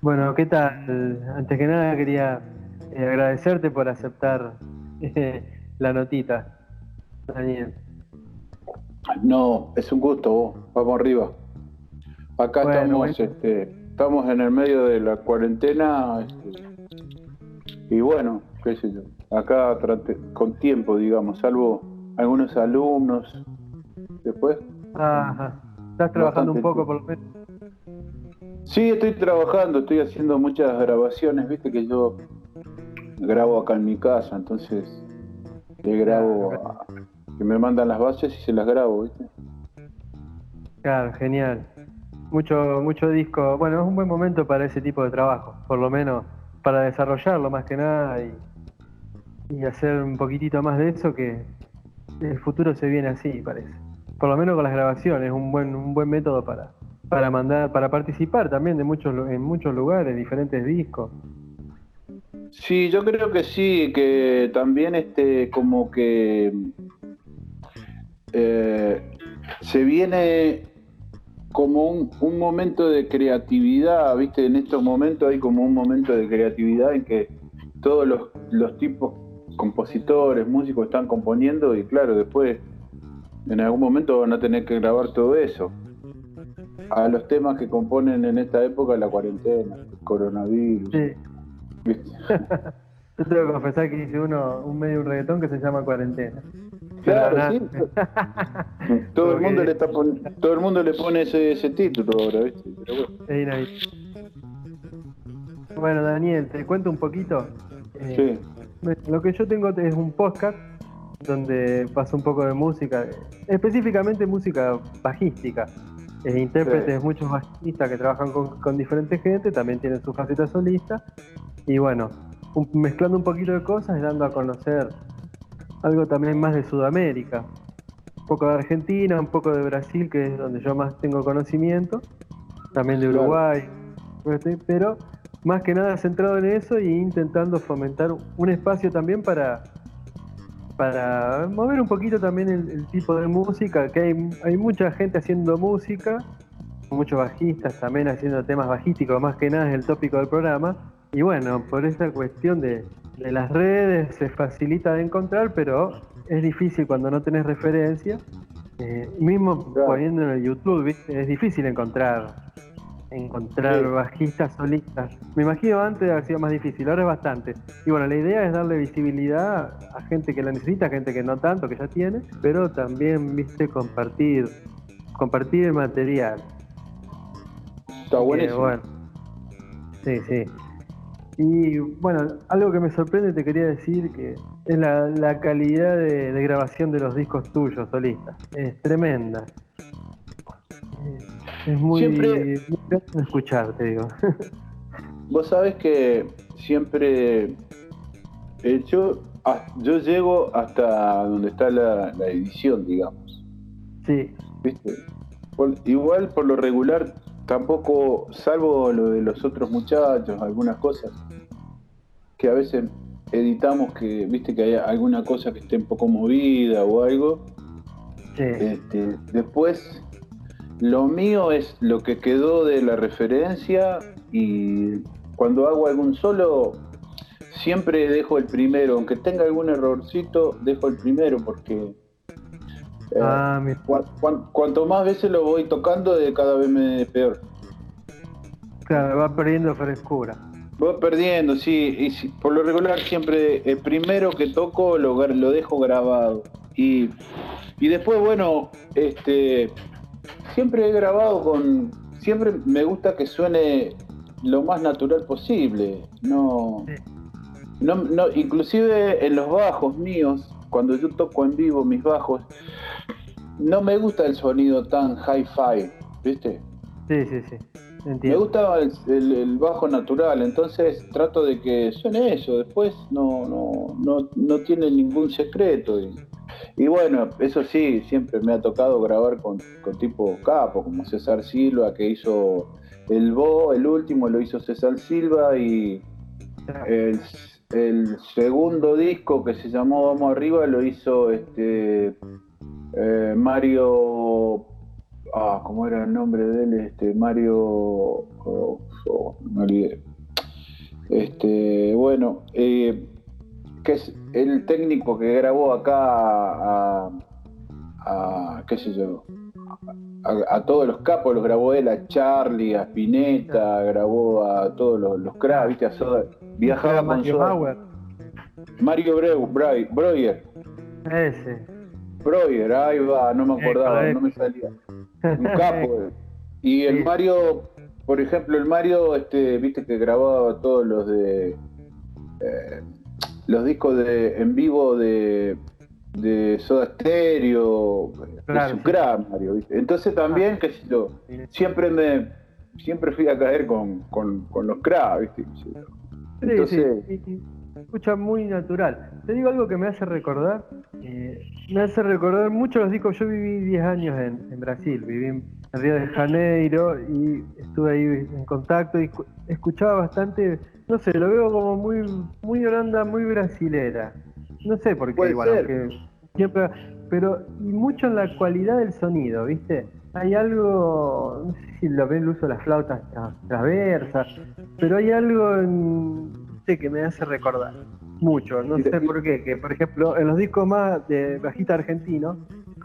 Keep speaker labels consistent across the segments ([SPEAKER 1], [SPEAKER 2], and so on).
[SPEAKER 1] Bueno, ¿qué tal? Antes que nada quería eh, agradecerte por aceptar eh, la notita, Daniel.
[SPEAKER 2] No, es un gusto, vos. vamos arriba. Acá estamos, Este, estamos en el medio de la cuarentena este, y bueno, qué sé yo, acá con tiempo, digamos, salvo algunos alumnos. Después.
[SPEAKER 1] Ajá. ¿Estás trabajando un poco por lo menos?
[SPEAKER 2] Sí, estoy trabajando, estoy haciendo muchas grabaciones, viste que yo grabo acá en mi casa, entonces le grabo, que me mandan las bases y se las grabo, viste.
[SPEAKER 1] Claro, genial. Mucho, mucho disco. Bueno, es un buen momento para ese tipo de trabajo, por lo menos para desarrollarlo más que nada y, y hacer un poquitito más de eso que el futuro se viene así, parece. Por lo menos con las grabaciones, un buen, un buen método para, para mandar, para participar también de muchos, en muchos lugares, diferentes discos.
[SPEAKER 2] Sí, yo creo que sí, que también este, como que eh, se viene como un, un, momento de creatividad, viste, en estos momentos hay como un momento de creatividad en que todos los, los tipos compositores, músicos están componiendo y claro, después en algún momento van a tener que grabar todo eso. A los temas que componen en esta época la cuarentena, el coronavirus. Sí.
[SPEAKER 1] Yo tengo que confesar que hice uno, un medio un reggaetón que se llama Cuarentena.
[SPEAKER 2] Claro, sí. todo, el mundo le está todo el mundo le pone ese, ese título ahora, ¿viste?
[SPEAKER 1] bueno. bueno, Daniel, te cuento un poquito.
[SPEAKER 2] Eh, sí.
[SPEAKER 1] Lo que yo tengo es un podcast donde paso un poco de música, específicamente música bajística. Eh, intérpretes, muchos bajistas que trabajan con, diferentes gente, también tienen su faceta solista. Y bueno, mezclando un poquito de cosas y dando a conocer algo también más de Sudamérica. Un poco de Argentina, un poco de Brasil, que es donde yo más tengo conocimiento. También de Uruguay. Pero más que nada centrado en eso e intentando fomentar un espacio también para, para mover un poquito también el, tipo de música, que hay, hay, mucha gente haciendo música, muchos bajistas también haciendo temas bajísticos, más que nada es el tópico del programa. Y bueno, por esta cuestión de, las redes se facilita de encontrar, pero es difícil cuando no tenés referencia. Eh, mismo poniendo en el YouTube, es difícil encontrar encontrar bajistas solistas. Me imagino antes ha sido más difícil, ahora es bastante. Y bueno, la idea es darle visibilidad a gente que la necesita, a gente que no tanto, que ya tiene, pero también, viste, compartir, compartir el material.
[SPEAKER 2] Está buenísimo. bueno,
[SPEAKER 1] sí, sí. Y bueno, algo que me sorprende te quería decir que es la, calidad de, de, grabación de los discos tuyos, solistas. Es tremenda. Es muy, siempre, escuchar, te digo.
[SPEAKER 2] Vos sabés que siempre eh, yo, yo llego hasta donde está la, edición, digamos.
[SPEAKER 1] Sí.
[SPEAKER 2] ¿Viste? igual por lo regular, tampoco, salvo lo de los otros muchachos, algunas cosas, que a veces editamos que, viste, que hay alguna cosa que esté un poco movida o algo. Sí. Este, después lo mío es lo que quedó de la referencia y cuando hago algún solo siempre dejo el primero, aunque tenga algún errorcito, dejo el primero porque eh, ah, cuanto más veces lo voy tocando, cada vez me peor.
[SPEAKER 1] Claro, va perdiendo frescura.
[SPEAKER 2] Va perdiendo, sí, y por lo regular siempre el primero que toco lo, lo dejo grabado. Y, y después, bueno, este siempre he grabado con. Siempre me gusta que suene lo más natural posible. No. No, no, inclusive en los bajos míos, cuando yo toco en vivo mis bajos, no me gusta el sonido tan hi-fi, ¿viste?
[SPEAKER 1] Sí, sí, sí.
[SPEAKER 2] Me gusta el, bajo natural, entonces trato de que suene eso. Después no, no, no, no tiene ningún secreto. Y bueno, eso sí, siempre me ha tocado grabar con, con tipo capo, como César Silva, que hizo el Bo, el último lo hizo César Silva y el, segundo disco que se llamó Vamos Arriba lo hizo este eh, Mario ah, ¿cómo era el nombre de él? Este, Mario, oh, oh, olvidé. Este, bueno, eh, que es el técnico que grabó acá a, a qué sé yo, a, todos los capos los grabó él, a Charlie, a Spinetta, grabó a todos los, los cracks, viste, a Soda, viajaba con Soda. Mario Breu, Breuer.
[SPEAKER 1] Ese.
[SPEAKER 2] Breuer, ahí va, no me acordaba, no me salía. Un capo. y el Mario, por ejemplo, el Mario, este, viste que grababa todos los de eh, los discos de en vivo de de Soda Stereo, de su Mario, ¿viste? Entonces también, qué sé yo, siempre me siempre fui a caer con, con, los cracks, ¿viste?
[SPEAKER 1] Entonces, sí, escucha muy natural. Te digo algo que me hace recordar, eh, me hace recordar mucho los discos. Yo viví 10 años en, en, Brasil, viví en Río de Janeiro y estuve ahí en contacto y escuchaba bastante, no sé, lo veo como muy, muy Holanda, muy brasilera. No sé por qué, igual, siempre, pero y mucho en la cualidad del sonido, ¿viste? Hay algo, no sé si lo ven el uso de las flautas transversas, pero hay algo en, que me hace recordar mucho, no sé por qué, que por ejemplo en los discos más de bajista argentino,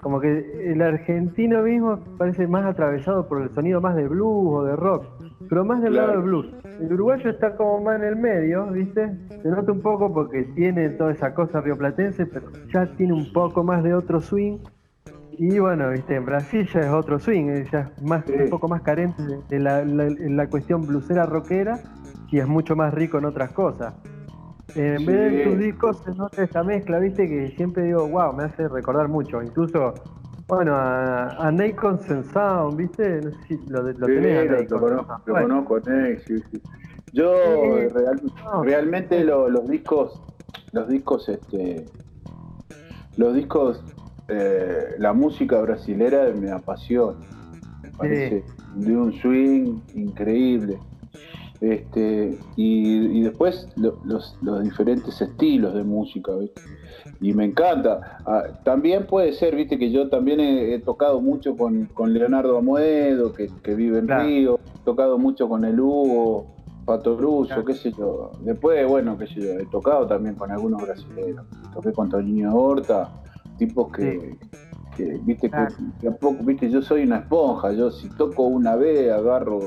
[SPEAKER 1] como que el argentino mismo parece más atravesado por el sonido más de blues o de rock, pero más del lado del blues. El uruguayo está como más en el medio, ¿viste? Se nota un poco porque tiene toda esa cosa rioplatense, pero ya tiene un poco más de otro swing. Y bueno, viste, en Brasil ya es otro swing, eh, ya es más, un poco más carente de la, la cuestión blusera rockera y es mucho más rico en otras cosas. En vez de tus discos se nota esta mezcla, viste, que siempre digo, wow, me hace recordar mucho. Incluso, bueno, a, a Nacon Sound, viste, no sé si lo, lo tenés a
[SPEAKER 2] Lo conozco, lo conozco sí, sí. Yo realmente los discos, los discos, este, los discos, eh, la música brasilera me apasiona. Me parece de un swing increíble. Este, y, después los, diferentes estilos de música, Y me encanta. Ah, también puede ser, viste, que yo también he, tocado mucho con, Leonardo Amoedo, que, vive en Río, he tocado mucho con el Hugo, Pato Russo, qué sé yo. Después, bueno, qué sé yo, he tocado también con algunos brasileños. Toqué con Toño Horta, tipos que, viste, que, a poco, viste, yo soy una esponja, yo si toco una vez agarro,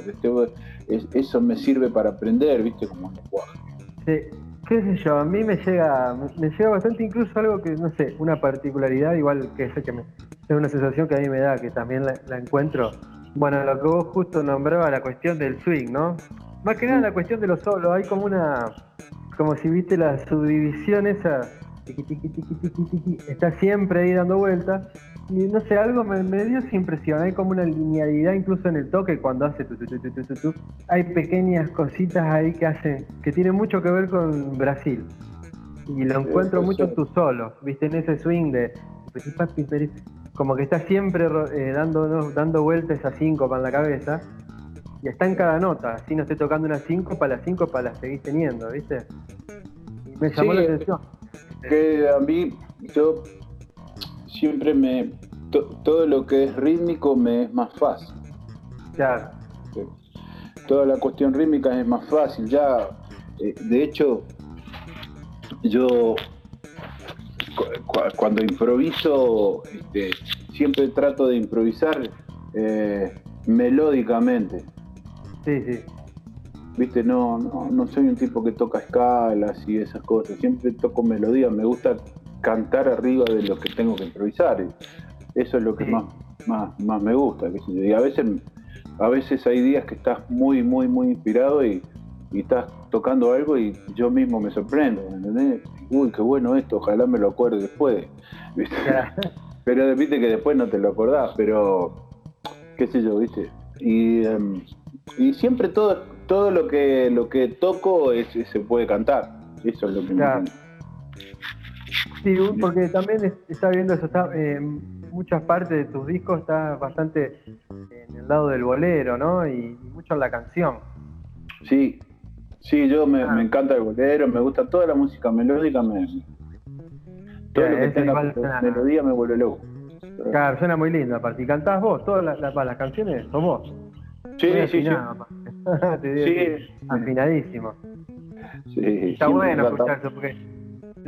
[SPEAKER 2] este, eso me sirve para aprender, viste, como lenguaje.
[SPEAKER 1] Sí, qué sé yo, a mí me llega, me llega bastante incluso algo que, no sé, una particularidad, igual que sé que me, es una sensación que a mí me da, que también la, encuentro. Bueno, lo que vos justo nombraba, la cuestión del swing, ¿no? Más que nada la cuestión de los solos, hay como una, como si viste la subdivisión esa, está siempre ahí dando vueltas, no sé, algo me, dio esa impresión. Hay como una linealidad incluso en el toque cuando hace tu, tu, tu, Hay pequeñas cositas ahí que hacen, que tienen mucho que ver con Brasil. Y lo encuentro mucho en tu solo, viste, en ese swing de como que está siempre eh, dando, dando vueltas a cinco para la cabeza. Y está en cada nota, si no estoy tocando una para las cinco para las seguís teniendo, ¿viste? me llamó la atención.
[SPEAKER 2] Que a mí, yo siempre me. todo lo que es rítmico me es más fácil.
[SPEAKER 1] Claro.
[SPEAKER 2] Toda la cuestión rítmica es más fácil. Ya, eh, de hecho, yo cuando improviso, este, siempre trato de improvisar eh, melódicamente.
[SPEAKER 1] Sí, sí.
[SPEAKER 2] Viste, no, no, no soy un tipo que toca escalas y esas cosas. Siempre toco melodía. Me gusta cantar arriba de lo que tengo que improvisar. Eso es lo que más, más, me gusta. Y a veces, a veces hay días que estás muy, muy, muy inspirado y, estás tocando algo y yo mismo me sorprendo, Uy, qué bueno esto, ojalá me lo acuerde después. pero viste que después no te lo acordás, pero qué sé yo, ¿viste? Y, em, y siempre todo, todo lo que lo que toco es, se puede cantar. Eso es lo que me
[SPEAKER 1] Sí, porque también está viendo eso, está, en muchas partes de tus discos está bastante en el lado del bolero, ¿no? Y, mucho en la canción.
[SPEAKER 2] Sí, sí, yo me, ah. encanta el bolero, me gusta toda la música melódica, me, todo lo que tenga melodía me vuelve loco.
[SPEAKER 1] Claro, suena muy lindo, aparte. Y cantás vos, todas las, las, las canciones son vos.
[SPEAKER 2] Sí,
[SPEAKER 1] Muy
[SPEAKER 2] sí, sí.
[SPEAKER 1] afinado. Te digo
[SPEAKER 2] Sí.
[SPEAKER 1] Afinadísimo.
[SPEAKER 2] Sí,
[SPEAKER 1] Está bueno
[SPEAKER 2] cantamos.
[SPEAKER 1] escuchar eso, porque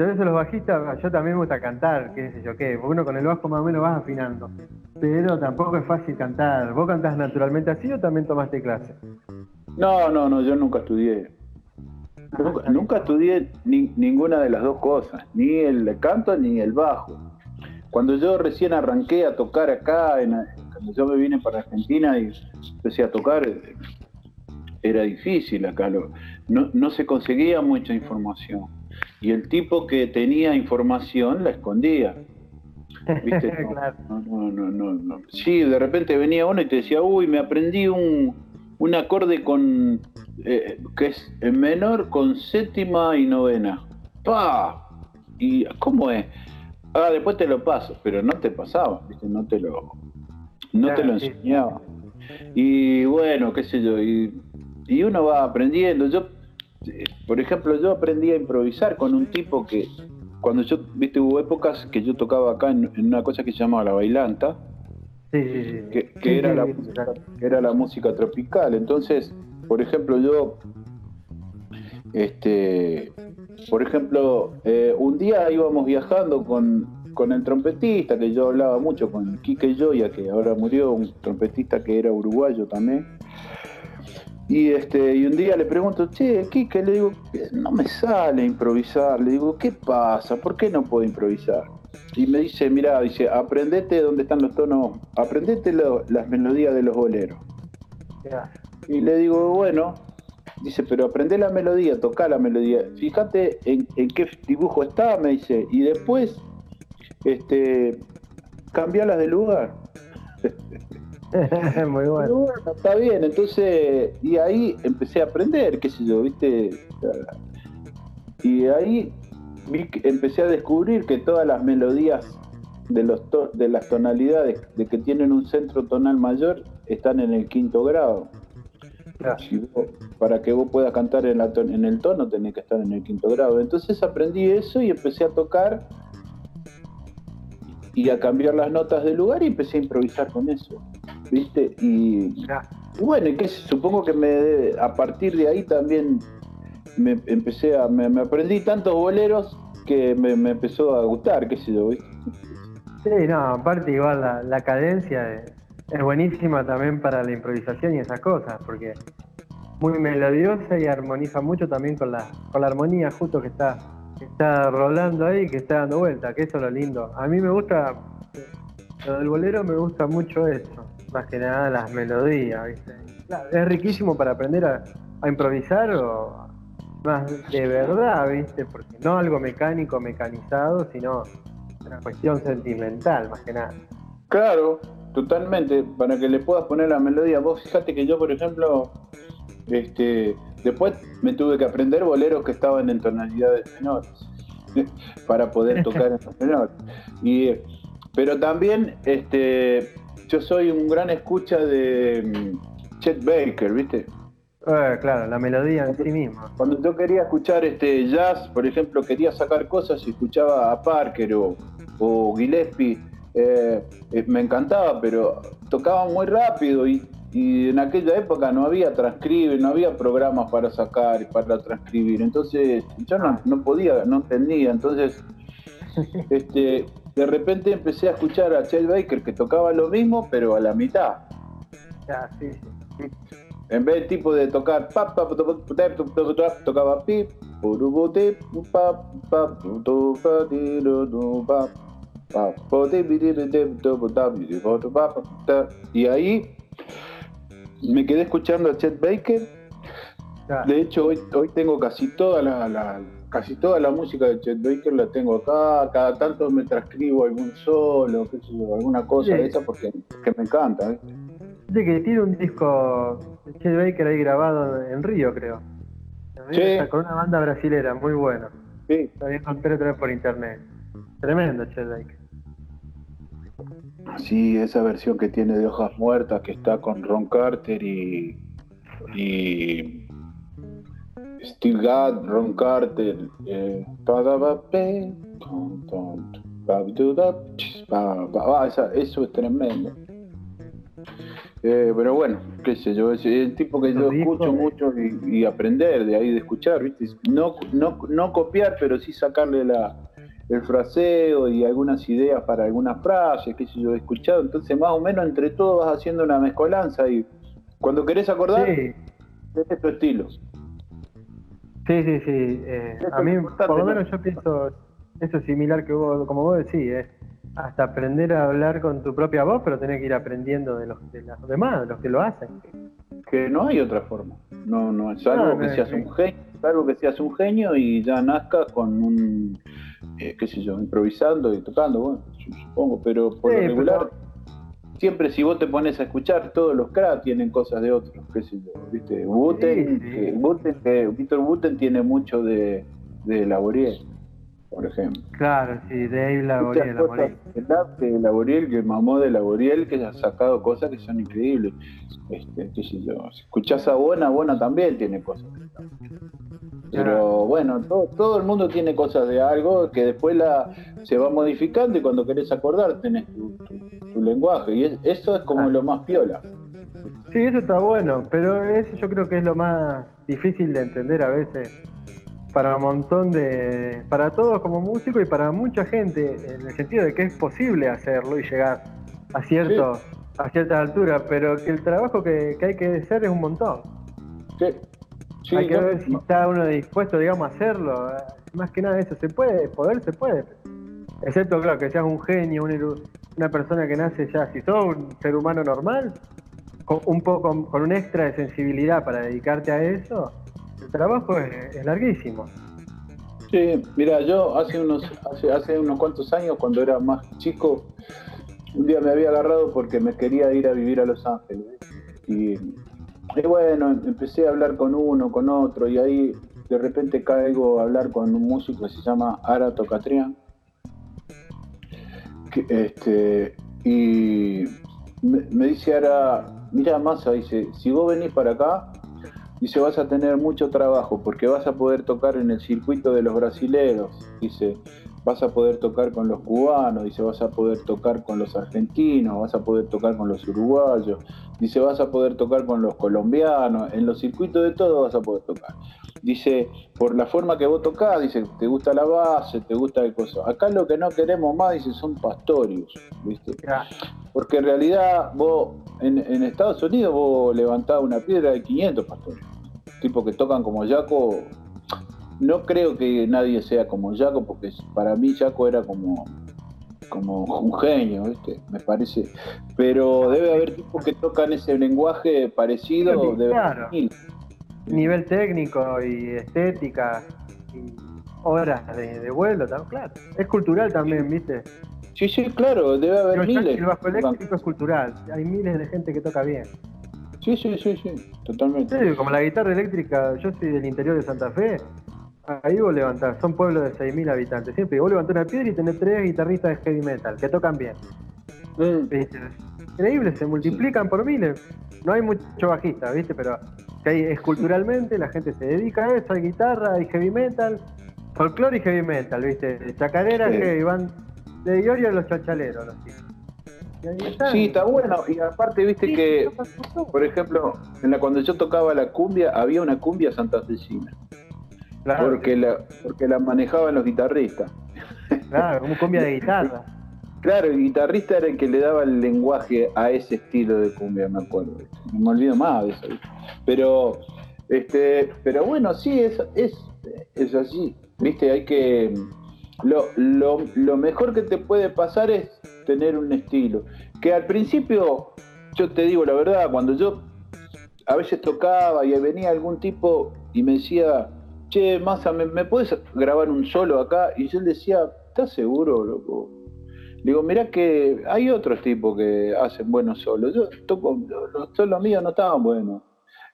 [SPEAKER 1] yo los bajistas, yo también me gusta cantar, qué sé yo qué, porque uno con el bajo más o menos vas afinando. Pero tampoco es fácil cantar. ¿Vos cantás naturalmente así o también tomaste clase?
[SPEAKER 2] No, no, no, yo nunca estudié. Nunca, estudié ni- ninguna de las dos cosas, ni el canto ni el bajo. Cuando yo recién arranqué a tocar acá, cuando yo me vine para Argentina y empecé a tocar, era difícil acá, lo- no, no se conseguía mucha información. Y el tipo que tenía información la escondía. ¿Viste? No,
[SPEAKER 1] Claro.
[SPEAKER 2] no, no, no, no, no. Sí, de repente venía uno y te decía, uy, me aprendí un, un acorde con eh, que es en menor con séptima y novena. ¡Pa! ¿Y cómo es? Ah, después te lo paso, pero no te pasaba, ¿viste? No te lo, no te lo
[SPEAKER 1] sí.
[SPEAKER 2] enseñaba. Y bueno, qué sé yo, y, y uno va aprendiendo. Yo, eh, por ejemplo, yo aprendí a improvisar con un tipo que, cuando yo, viste, hubo épocas que yo tocaba acá en, en una cosa que se llamaba la bailanta,
[SPEAKER 1] Sí, sí, sí.
[SPEAKER 2] que, era, la, que era la música tropical. Entonces, por ejemplo, yo, este, por ejemplo, eh, un día íbamos viajando con, con el trompetista, que yo hablaba mucho, con Quique Joya, que ahora murió, un trompetista que era uruguayo también. Y, este, y un día le pregunto, che, Quique, le digo, no me sale improvisar. Le digo, ¿qué pasa? ¿Por qué no puedo improvisar? Y me dice, mira, dice, aprendete dónde están los tonos, aprendete lo- las melodías de los boleros. Y le digo, bueno, dice, pero aprende la melodía, toca la melodía. Fíjate en, en qué dibujo está, me dice, y después, este, cambialas de lugar.
[SPEAKER 1] Muy
[SPEAKER 2] Pero
[SPEAKER 1] bueno.
[SPEAKER 2] está bien, entonces, y ahí empecé a aprender, qué sé yo, viste. Y ahí vi que- empecé a descubrir que todas las melodías de, los to- de las tonalidades de que tienen un centro tonal mayor están en el quinto grado.
[SPEAKER 1] Ya.
[SPEAKER 2] Si vos- para que vos puedas cantar en, la ton- en el tono tenés que estar en el quinto grado. Entonces aprendí eso y empecé a tocar y a cambiar las notas de lugar y empecé a improvisar con eso. ¿Viste? Y, y bueno, que supongo que me, a partir de ahí también me empecé a, me, me aprendí tantos boleros que me, me empezó a gustar, qué sé yo, ¿viste?
[SPEAKER 1] Sí, no, aparte igual la, la cadencia es, es buenísima también para la improvisación y esas cosas, porque muy melodiosa y armoniza mucho también con la, con la armonía justo que está, que está rolando ahí, que está dando vuelta, que eso es lo lindo. A mí me gusta, lo del bolero me gusta mucho eso, más que nada las melodías, ¿viste? Claro, es riquísimo para aprender a, a improvisar o más de verdad, ¿viste? Porque no algo mecánico, mecanizado, sino una cuestión sentimental, más que nada.
[SPEAKER 2] Claro, totalmente, para que le puedas poner la melodía. Vos fíjate que yo, por ejemplo, este, después me tuve que aprender boleros que estaban en tonalidades menores para poder tocar en los menores. Y, pero también, este, yo soy un gran escucha de mm, Chet Baker, ¿viste?
[SPEAKER 1] Eh, claro, la melodía en sí misma.
[SPEAKER 2] Cuando yo quería escuchar este jazz, por ejemplo, quería sacar cosas y escuchaba a Parker o, o Gillespie, eh, eh, me encantaba, pero tocaban muy rápido y, y en aquella época no había transcribe, no había programas para sacar y para transcribir, entonces yo no, no podía, no entendía, entonces este, de repente empecé a escuchar a Chet Baker que tocaba lo mismo, pero a la mitad.
[SPEAKER 1] Sí.
[SPEAKER 2] En vez del tipo de tocar pa tocaba y ahí me quedé escuchando a Chet Baker. De hecho, hoy, hoy tengo casi todas las la, casi toda la música de Chet Baker la tengo acá. Cada tanto me transcribo algún solo, qué sé yo, alguna cosa
[SPEAKER 1] Sí.
[SPEAKER 2] de esa porque que me encanta. ¿eh?
[SPEAKER 1] Dice que tiene un disco de Chet Baker ahí grabado en Río, creo. En Río
[SPEAKER 2] Sí.
[SPEAKER 1] está con una banda brasilera, muy bueno.
[SPEAKER 2] Sí.
[SPEAKER 1] Lo encontrado otra vez por internet. Tremendo Chet Baker.
[SPEAKER 2] Sí, esa versión que tiene de hojas muertas que está con Ron Carter y, y Steve Gadd, Ron Carter. Eh, ton, ton, eso es tremendo. Eh, pero bueno, qué sé yo, es el tipo que yo escucho mucho y, aprender de ahí, de escuchar, ¿viste? No, no, no copiar, pero sí sacarle la, el fraseo y algunas ideas para algunas frases, qué sé yo, he escuchado. Entonces, más o menos entre todos vas haciendo una mezcolanza y cuando querés acordar, sí. es tu estilo.
[SPEAKER 1] Sí, sí, sí. Eh, a mí, por lo menos, yo pienso eso es similar que vos, como vos decís, hasta aprender a hablar con tu propia voz, pero tenés que ir aprendiendo de los, de los demás, de los que lo hacen.
[SPEAKER 2] Que no hay otra forma. No, no, es algo que seas un genio, algo que seas un genio y ya nazcas con un, eh, qué sé yo, improvisando y tocando, bueno, supongo, pero por lo regular, siempre si vos te pones a escuchar, todos los cracks tienen cosas de otros, qué sé yo, viste, Buten, Víctor Buten tiene mucho de, de Laboriel por ejemplo.
[SPEAKER 1] Claro, sí, Dave Laboriel.
[SPEAKER 2] De Laboriel, que mamó de Laboriel, que ha sacado cosas que son increíbles. Este, qué sé yo. Si escuchás a Bona, Bona también tiene cosas. Pero bueno, todo, el mundo tiene cosas de algo que después la se va modificando y cuando querés acordar tenés tu, lenguaje. Y eso es como lo más piola.
[SPEAKER 1] Sí, eso está bueno, pero eso yo creo que es lo más difícil de entender a veces para un montón de. para todos como músicos y para mucha gente, en el sentido de que es posible hacerlo y llegar a cierto, a ciertas alturas, pero que el trabajo que, hay que hacer es un montón. Sí. Hay que ver si está uno dispuesto, digamos, a hacerlo. Más que nada eso, se puede, poder se puede. Excepto, claro, que seas un genio, una persona que nace ya, si sos un ser humano normal, con un poco con un extra de sensibilidad para dedicarte a eso, el trabajo es, larguísimo.
[SPEAKER 2] Sí, mira, yo hace unos, hace, hace unos cuantos años, cuando era más chico, un día me había agarrado porque me quería ir a vivir a Los Ángeles. Y, bueno, empecé a hablar con uno, con otro, y ahí de repente caigo a hablar con un músico que se llama Arato Catrián. este, y me, me dice Ara, mira Massa, dice, si vos venís para acá, Dice, vas a tener mucho trabajo porque vas a poder tocar en el circuito de los brasileros. Dice, vas a poder tocar con los cubanos. Dice, vas a poder tocar con los argentinos. Vas a poder tocar con los uruguayos. Dice, vas a poder tocar con los colombianos. En los circuitos de todo vas a poder tocar. Dice, por la forma que vos tocás, dice, te gusta la base, te gusta el coso. Acá lo que no queremos más, dice, son pastorios, ¿viste? Porque en realidad vos, en, en Estados Unidos, vos levantás una piedra de 500 pastores tipos que tocan como Jaco, no creo que nadie sea como Jaco, porque para mí Jaco era como, como un genio, ¿viste? Me parece. Pero debe haber tipos que tocan ese lenguaje parecido. de claro.
[SPEAKER 1] Nivel técnico y estética y horas de, vuelo, claro. Es cultural también, ¿viste?
[SPEAKER 2] Sí, sí, claro, debe haber miles.
[SPEAKER 1] El bajo eléctrico es cultural, hay miles de gente que toca bien.
[SPEAKER 2] Sí, sí, sí, sí, totalmente.
[SPEAKER 1] Sí, como la guitarra eléctrica, yo soy del interior de Santa Fe, ahí vos levantás, son pueblos de 6.000 habitantes, siempre, vos levantás una piedra y tenés tres guitarristas de heavy metal, que tocan bien. Mm. Increíble, se multiplican por miles. No hay mucho bajista, ¿viste? Pero que hay, esculturalmente la gente se dedica a eso, hay guitarra, hay heavy metal, folclore y heavy metal, ¿viste? Chacarera que van de Iorio a los chachaleros, los chicos.
[SPEAKER 2] Sí, está bueno. Y aparte, viste que, por ejemplo, en la, cuando yo tocaba la cumbia, había una cumbia santafesina. Claro. Porque la, porque la manejaban los guitarristas.
[SPEAKER 1] Claro, como cumbia de guitarra.
[SPEAKER 2] Claro, el guitarrista era el que le daba el lenguaje a ese estilo de cumbia, me acuerdo. No me olvido más de eso. Pero, este, pero bueno, sí, es, es, es así. Viste, hay que. Lo, lo, lo mejor que te puede pasar es tener un estilo. Que al principio, yo te digo la verdad, cuando yo a veces tocaba y venía algún tipo y me decía, che, Massa, ¿me, puedes grabar un solo acá? Y yo le decía, ¿estás seguro, loco? Digo, mirá que hay otros tipos que hacen buenos solos. Yo toco, los solos míos no estaban buenos,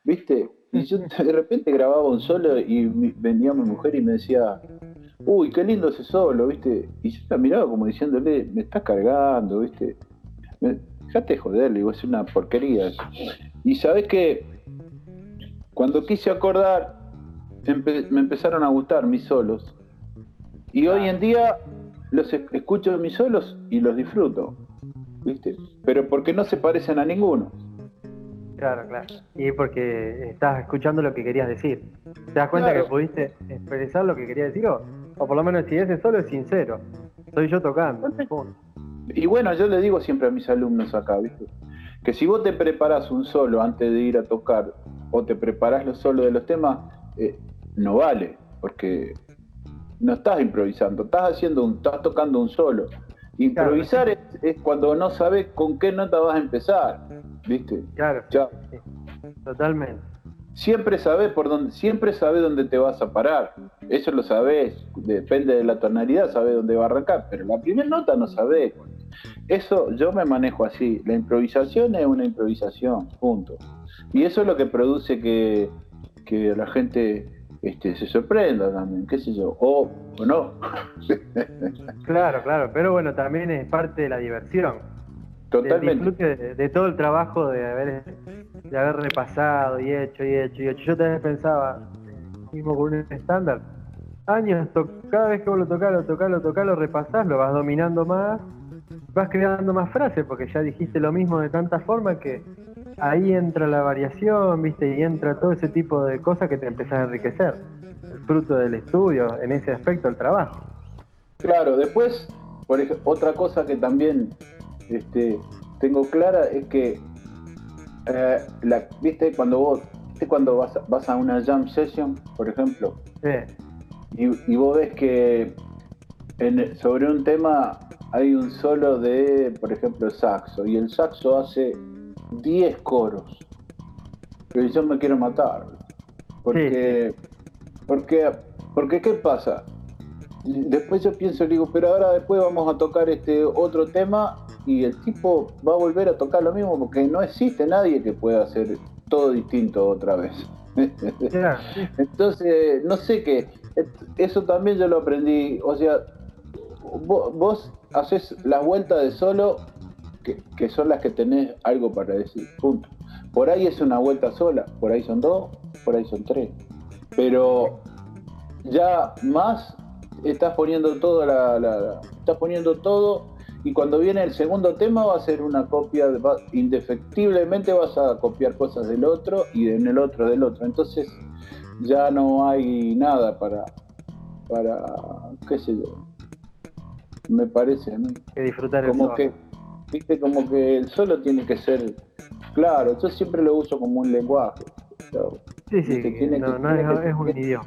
[SPEAKER 2] ¿viste? Y yo de repente grababa un solo y venía mi mujer y me decía, uy, qué lindo ese solo, ¿viste? Y yo la miraba como diciéndole, me estás cargando, ¿viste? Dejate joder, digo, es una porquería. Y sabes que cuando quise acordar, me empezaron a gustar mis solos. Y hoy en día los escucho mis solos y los disfruto, ¿viste? Pero porque no se parecen a ninguno.
[SPEAKER 1] Claro, claro. Y porque estás escuchando lo que querías decir. ¿Te das cuenta que pudiste expresar lo que querías decir? O, o, por lo menos si ese solo es sincero. Soy yo tocando.
[SPEAKER 2] Y bueno, yo le digo siempre a mis alumnos acá, ¿viste? Que si vos te preparás un solo antes de ir a tocar, o te preparás los solos de los temas, eh, no vale, porque no estás improvisando, estás haciendo un, estás tocando un solo. Improvisar es, cuando no sabes con qué nota vas a empezar, ¿viste?
[SPEAKER 1] Claro. Totalmente.
[SPEAKER 2] Siempre sabes por dónde, siempre sabes dónde te vas a parar. Eso lo sabes, depende de la tonalidad, sabes dónde va a arrancar, pero la primera nota no sabes. Eso yo me manejo así. La improvisación es una improvisación, punto. Y eso es lo que produce que, que la gente este, se sorprenda también, qué sé yo, o, no.
[SPEAKER 1] claro, claro, pero bueno, también es parte de la diversión.
[SPEAKER 2] Totalmente.
[SPEAKER 1] de, todo el trabajo de haber, de haber repasado y hecho y hecho y hecho. Yo también pensaba, mismo con un estándar, años, cada vez que vos lo tocás, lo tocás, lo tocás, lo repasás, lo vas dominando más, vas creando más frases porque ya dijiste lo mismo de tanta forma que ahí entra la variación, ¿viste? Y entra todo ese tipo de cosas que te empezás a enriquecer. El fruto del estudio, en ese aspecto, el trabajo.
[SPEAKER 2] Claro, después, por ejemplo, otra cosa que también este, tengo clara es que, eh, la, ¿viste? Cuando vos, ¿viste? Cuando vas, vas a una jam session, por ejemplo, y, y, vos ves que en, sobre un tema hay un solo de, por ejemplo, saxo, y el saxo hace 10 coros. Pero yo me quiero matar. Porque, porque, porque, ¿qué pasa? Después yo pienso, digo, pero ahora después vamos a tocar este otro tema y el tipo va a volver a tocar lo mismo porque no existe nadie que pueda hacer todo distinto otra vez. Entonces, no sé qué, eso también yo lo aprendí, o sea, vos, vos haces la vuelta de solo que, son las que tenés algo para decir, punto. Por ahí es una vuelta sola, por ahí son dos, por ahí son tres. Pero ya más estás poniendo todo la, estás poniendo todo y cuando viene el segundo tema va a ser una copia, indefectiblemente vas a copiar cosas del otro y en el otro del otro. Entonces ya no hay nada para, para qué sé yo. Me parece a mí.
[SPEAKER 1] Que disfrutar
[SPEAKER 2] como que viste como que el solo tiene que ser claro, yo siempre lo uso como un lenguaje.
[SPEAKER 1] sí, sí, tiene no, es, un idioma.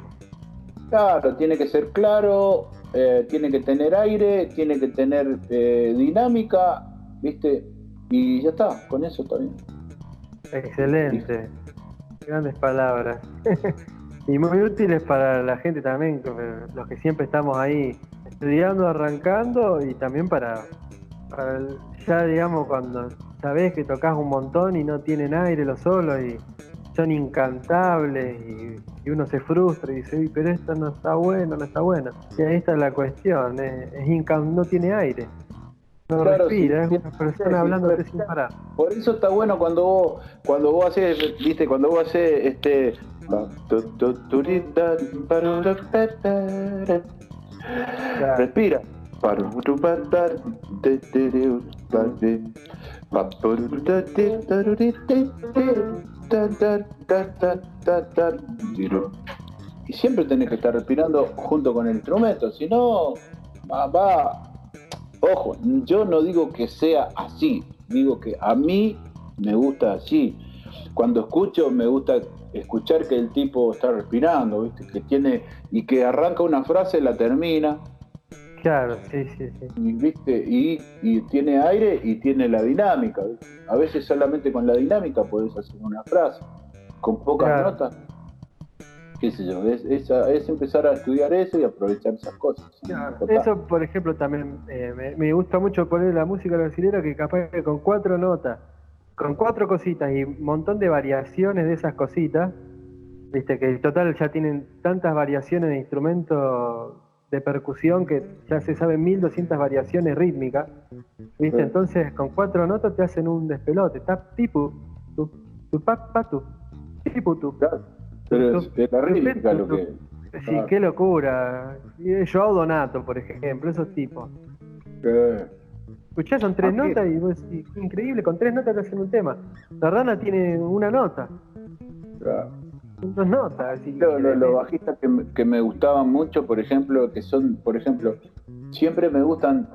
[SPEAKER 2] Claro, tiene que ser claro, eh, tiene que tener aire, tiene que tener eh, dinámica, ¿viste? Y ya está, con eso está bien.
[SPEAKER 1] Excelente, grandes palabras. y muy útiles para la gente también, los que siempre estamos ahí estudiando, arrancando y también para, para ya digamos cuando sabes que tocas un montón y no tienen aire los solos y son incantables y, uno se frustra y dice, pero esto no está bueno, no está bueno. Y ahí está la cuestión, es, no tiene aire. No respira, es una persona hablando sin parar.
[SPEAKER 2] Por eso está bueno cuando vos, cuando vos haces, viste, cuando vos haces este respira y siempre tenés que estar respirando junto con el instrumento, si no, va. Ojo, yo no digo que sea así, digo que a mí me gusta así. Cuando escucho, me gusta escuchar que el tipo está respirando, que tiene y que arranca una frase, la termina,
[SPEAKER 1] Claro, sí, sí, sí.
[SPEAKER 2] Y, ¿viste? Y, tiene aire y tiene la dinámica. A veces solamente con la dinámica puedes hacer una frase, con pocas notas. ¿Qué sé yo? Es, empezar a estudiar eso y aprovechar esas cosas.
[SPEAKER 1] Eso, por ejemplo, también eh, me, gusta mucho poner la música brasileña que capaz que con cuatro notas, con cuatro cositas y un montón de variaciones de esas cositas, viste que en total ya tienen tantas variaciones de instrumentos de percusión que ya se saben 1200 variaciones rítmicas, ¿viste? Entonces con cuatro notas te hacen un despelote, tap tipu, tu, tu pa, pa tu, tipu tu.
[SPEAKER 2] Pero es, la rítmica lo que
[SPEAKER 1] Sí, qué locura. Joao Donato, por ejemplo, esos tipos. Escuchás, son tres ah, notas y vos increíble, con tres notas te hacen un tema. La rana tiene una nota.
[SPEAKER 2] Claro. Notas. Los bajistas que me, que me gustaban mucho, por ejemplo, que son, por ejemplo, siempre me gustan,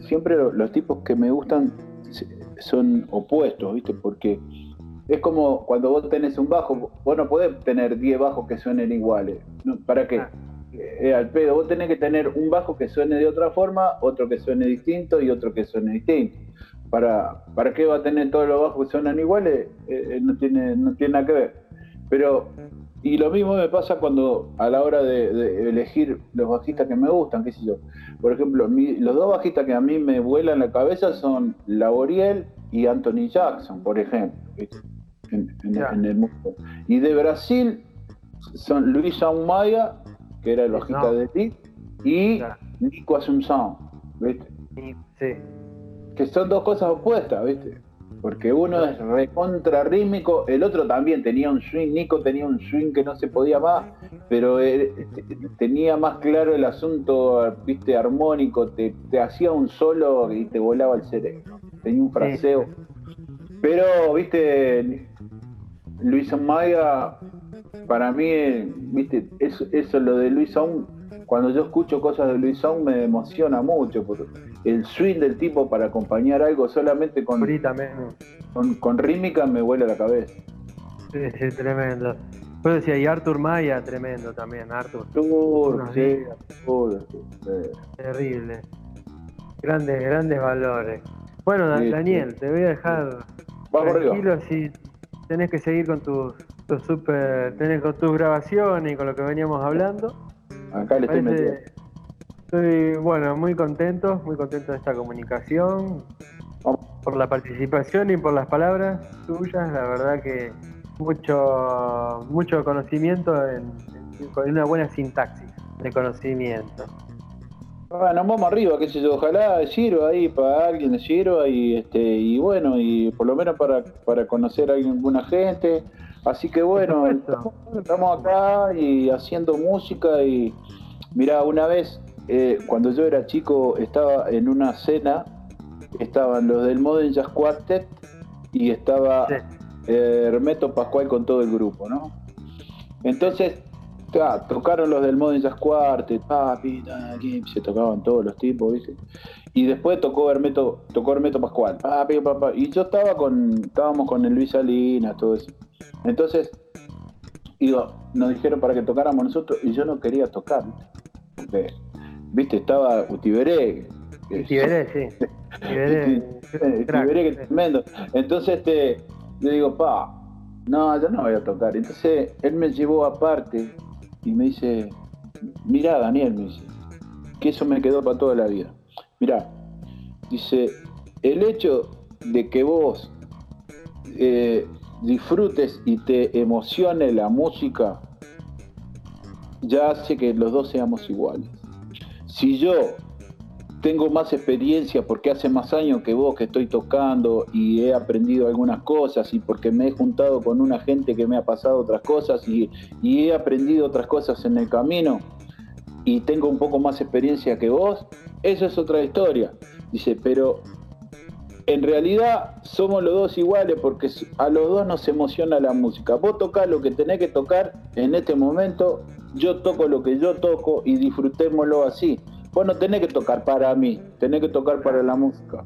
[SPEAKER 2] siempre los tipos que me gustan son opuestos, ¿viste? Porque es como cuando vos tenés un bajo, vos no podés tener 10 bajos que suenen iguales. ¿Para qué? Ah. Eh, al pedo, vos tenés que tener un bajo que suene de otra forma, otro que suene distinto y otro que suene distinto. ¿Para, para qué va a tener todos los bajos que suenan iguales? Eh, eh, no, tiene, no tiene nada que ver. Pero, y lo mismo me pasa cuando a la hora de, elegir los bajistas que me gustan, qué sé yo. Por ejemplo, los dos bajistas que a mí me vuelan la cabeza son Laboriel y Anthony Jackson, por ejemplo en, el mundo. Y de Brasil son Luis Aumaya, que era el hojita de ti, y Nico Asunción, ¿viste? Sí. Que son dos cosas opuestas, ¿viste? Porque uno es recontra rítmico, el otro también tenía un swing, Nico tenía un swing que no se podía más, pero tenía más claro el asunto, viste, armónico, te, hacía un solo y te volaba el cerebro. Tenía un fraseo. Pero, viste, Luis Maya, para mí, viste, eso, eso lo de Luis Aún, cuando yo escucho cosas de Luis Aún me emociona mucho, porque el swing del tipo para acompañar algo solamente con, con, con rítmica me huele la cabeza.
[SPEAKER 1] Sí, sí, tremendo. Pues decía, y Artur Maya, tremendo también, Artur.
[SPEAKER 2] sí,
[SPEAKER 1] Terrible. Grandes, grandes valores. Bueno, Daniel, te voy a dejar
[SPEAKER 2] Vamos tranquilo
[SPEAKER 1] si tenés que seguir con tus, super, tenés con tus grabaciones y con lo que veníamos hablando.
[SPEAKER 2] Acá le estoy metiendo.
[SPEAKER 1] Estoy, bueno, muy contento, muy contento de esta comunicación, por la participación y por las palabras tuyas, la verdad que mucho, mucho conocimiento en, una buena sintaxis de conocimiento.
[SPEAKER 2] Bueno, vamos arriba, qué sé yo, ojalá sirva ahí para alguien, sirva y este y bueno, y por lo menos para, para conocer a alguna gente. Así que bueno, estamos, acá y haciendo música y mira, una vez eh, cuando yo era chico estaba en una cena, estaban los del Modern Jazz Quartet y estaba eh, Hermeto Pascual con todo el grupo, ¿no? Entonces tocaron los del Modern Jazz Quartet, papi, se tocaban todos los tipos, ¿viste? Y después tocó Hermeto, tocó Hermeto Pascual, papi, papá. Y yo estaba con, estábamos con el Luis Salinas, todo eso. Entonces, digo, nos dijeron para que tocáramos nosotros y yo no quería tocar, ¿viste? ¿Viste? Estaba Utiberé.
[SPEAKER 1] Utiberé, sí.
[SPEAKER 2] Utiberé, que tremendo. Entonces, este, le digo, pa, no, yo no voy a tocar. Entonces, él me llevó aparte y me dice, mira Daniel, me dice, que eso me quedó para toda la vida. Mira, dice, el hecho de que vos eh, disfrutes y te emocione la música, ya hace que los dos seamos iguales. Si yo tengo más experiencia porque hace más años que vos que estoy tocando y he aprendido algunas cosas y porque me he juntado con una gente que me ha pasado otras cosas y, he aprendido otras cosas en el camino y tengo un poco más experiencia que vos, eso es otra historia. Dice, pero en realidad somos los dos iguales porque a los dos nos emociona la música. Vos tocás lo que tenés que tocar en este momento, yo toco lo que yo toco y disfrutémoslo así. Vos no tenés que tocar para mí, tenés que tocar para la música.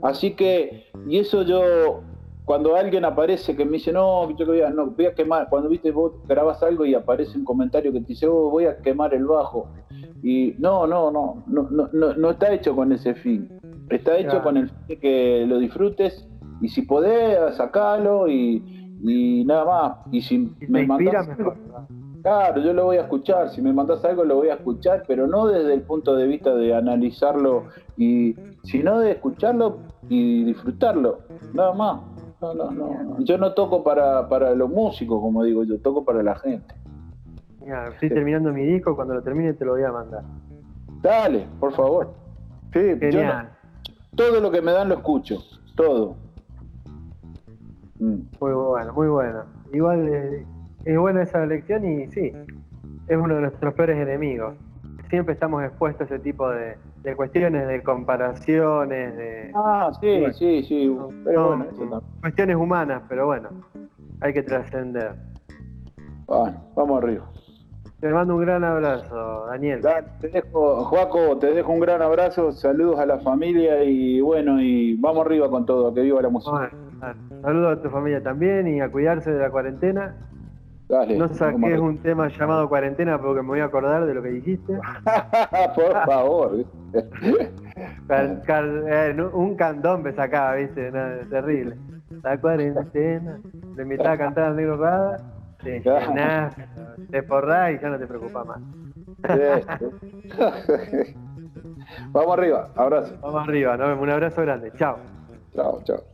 [SPEAKER 2] Así que, y eso yo, cuando alguien aparece que me dice, no, yo voy a, no, voy a quemar, cuando viste vos grabas algo y aparece un comentario que te dice, oh, voy a quemar el bajo. Y no, no, no, no, no, no está hecho con ese fin. Está hecho con el fin de que lo disfrutes y si podés, sacalo y, nada más. Y si me mandas Claro, yo lo voy a escuchar, si me mandas algo lo voy a escuchar, pero no desde el punto de vista de analizarlo, y sino de escucharlo y disfrutarlo, nada más. No, no, no. Yo no toco para, para los músicos, como digo, yo toco para la gente.
[SPEAKER 1] Mira, estoy terminando mi disco, cuando lo termine te lo voy a mandar.
[SPEAKER 2] Dale, por favor. Sí, todo lo que me dan lo escucho, todo.
[SPEAKER 1] Mm. Muy bueno, muy bueno. Igual eh, es buena esa lección y sí, es uno de nuestros peores enemigos. Siempre estamos expuestos a ese tipo de, de cuestiones, de comparaciones, de
[SPEAKER 2] Ah, sí,
[SPEAKER 1] Bueno.
[SPEAKER 2] sí, sí. Pero
[SPEAKER 1] no,
[SPEAKER 2] bueno, eso
[SPEAKER 1] cuestiones humanas, pero bueno, hay que trascender.
[SPEAKER 2] Bueno, vamos arriba.
[SPEAKER 1] Te mando un gran abrazo, Daniel.
[SPEAKER 2] Te dejo, Joaco, te dejo un gran abrazo, saludos a la familia y bueno, y vamos arriba con todo, que viva la música.
[SPEAKER 1] Bueno. Saludos a tu familia también y a cuidarse de la cuarentena.
[SPEAKER 2] Dale.
[SPEAKER 1] No
[SPEAKER 2] arriba.
[SPEAKER 1] un tema llamado cuarentena porque me voy a acordar de lo que dijiste.
[SPEAKER 2] Por favor.
[SPEAKER 1] Car- car- eh, un candón me sacaba, viste, No, terrible. La cuarentena, te invitaba a cantar al negro Rada, te llenás, te porrás y ya no te preocupa más.
[SPEAKER 2] vamos arriba, abrazo.
[SPEAKER 1] Vamos arriba, nos vemos, un abrazo grande, chao.
[SPEAKER 2] Chao, chao.